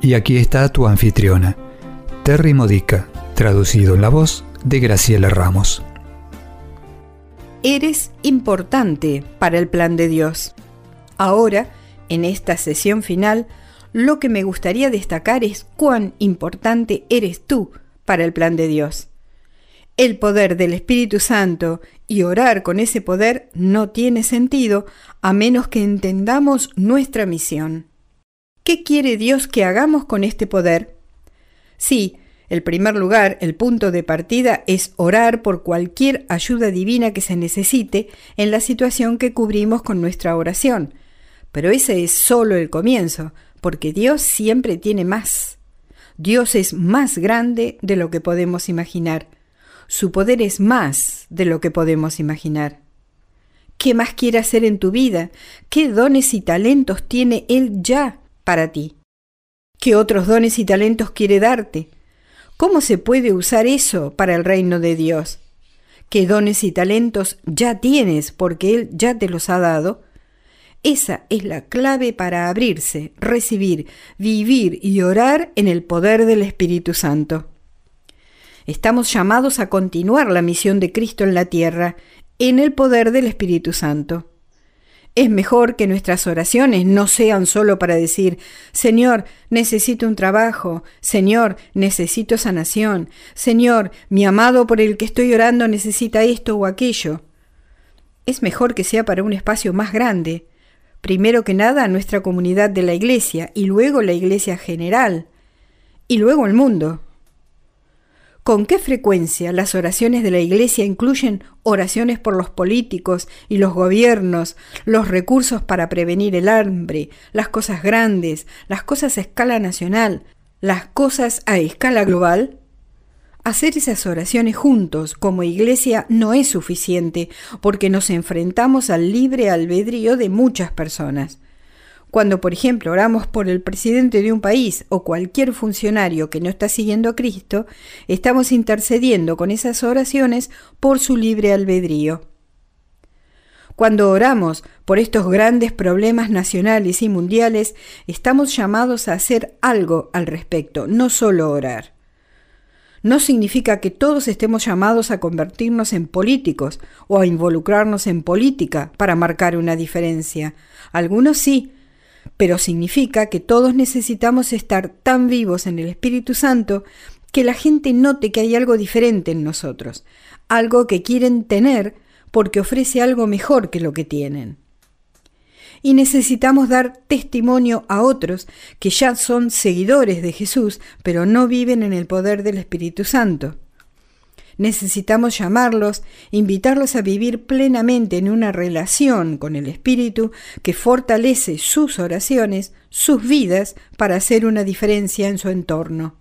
Y aquí está tu anfitriona, Terry Modica, traducido en la voz de Graciela Ramos. Eres importante para el plan de Dios. Ahora, en esta sesión final, lo que me gustaría destacar es cuán importante eres tú para el plan de Dios. El poder del Espíritu Santo y orar con ese poder no tiene sentido a menos que entendamos nuestra misión. ¿Qué quiere Dios que hagamos con este poder? Sí, el primer lugar, el punto de partida, es orar por cualquier ayuda divina que se necesite en la situación que cubrimos con nuestra oración. Pero ese es solo el comienzo, porque Dios siempre tiene más. Dios es más grande de lo que podemos imaginar. Su poder es más de lo que podemos imaginar. ¿Qué más quiere hacer en tu vida? ¿Qué dones y talentos tiene Él ya para ti? ¿Qué otros dones y talentos quiere darte? ¿Cómo se puede usar eso para el reino de Dios? ¿Qué dones y talentos ya tienes porque Él ya te los ha dado? Esa es la clave para abrirse, recibir, vivir y orar en el poder del Espíritu Santo. Estamos llamados a continuar la misión de Cristo en la tierra en el poder del Espíritu Santo. Es mejor que nuestras oraciones no sean solo para decir, Señor, necesito un trabajo, Señor, necesito sanación, Señor, mi amado por el que estoy orando necesita esto o aquello. Es mejor que sea para un espacio más grande, primero que nada nuestra comunidad de la Iglesia y luego la Iglesia general y luego el mundo. ¿Con qué frecuencia las oraciones de la Iglesia incluyen oraciones por los políticos y los gobiernos, los recursos para prevenir el hambre, las cosas grandes, las cosas a escala nacional, las cosas a escala global? Hacer esas oraciones juntos como iglesia no es suficiente porque nos enfrentamos al libre albedrío de muchas personas. Cuando, por ejemplo, oramos por el presidente de un país o cualquier funcionario que no está siguiendo a Cristo, estamos intercediendo con esas oraciones por su libre albedrío. Cuando oramos por estos grandes problemas nacionales y mundiales, estamos llamados a hacer algo al respecto, no solo orar. No significa que todos estemos llamados a convertirnos en políticos o a involucrarnos en política para marcar una diferencia. Algunos sí, pero significa que todos necesitamos estar tan vivos en el Espíritu Santo que la gente note que hay algo diferente en nosotros, algo que quieren tener porque ofrece algo mejor que lo que tienen. Y necesitamos dar testimonio a otros que ya son seguidores de Jesús, pero no viven en el poder del Espíritu Santo. Necesitamos llamarlos, invitarlos a vivir plenamente en una relación con el Espíritu que fortalece sus oraciones, sus vidas, para hacer una diferencia en su entorno.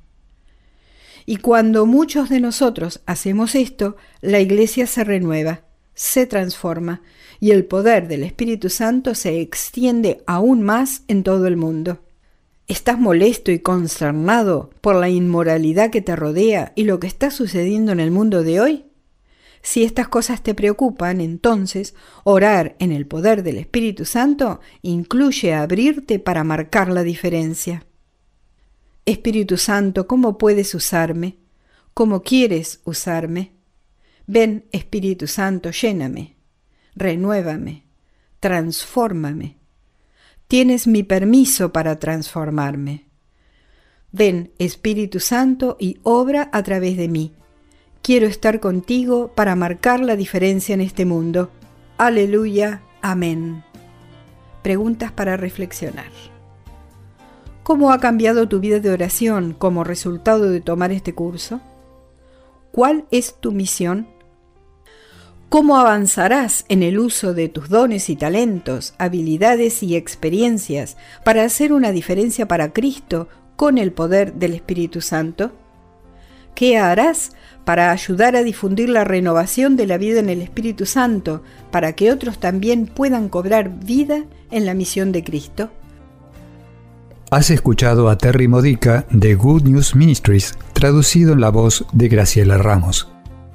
Y cuando muchos de nosotros hacemos esto, la iglesia se renueva, se transforma y el poder del Espíritu Santo se extiende aún más en todo el mundo. ¿Estás molesto y consternado por la inmoralidad que te rodea y lo que está sucediendo en el mundo de hoy? Si estas cosas te preocupan, entonces orar en el poder del Espíritu Santo incluye abrirte para marcar la diferencia. Espíritu Santo, ¿cómo puedes usarme? ¿Cómo quieres usarme? Ven, Espíritu Santo, lléname, renuévame, transfórmame Tienes mi permiso para transformarme. Ven, Espíritu Santo, y obra a través de mí. Quiero estar contigo para marcar la diferencia en este mundo. Aleluya. Amén. Preguntas para reflexionar. ¿Cómo ha cambiado tu vida de oración como resultado de tomar este curso? ¿Cuál es tu misión? ¿Cómo avanzarás en el uso de tus dones y talentos, habilidades y experiencias para hacer una diferencia para Cristo con el poder del Espíritu Santo? ¿Qué harás para ayudar a difundir la renovación de la vida en el Espíritu Santo, para que otros también puedan cobrar vida en la misión de Cristo? Has escuchado a Terry Modica de Good News Ministries, traducido en la voz de Graciela Ramos.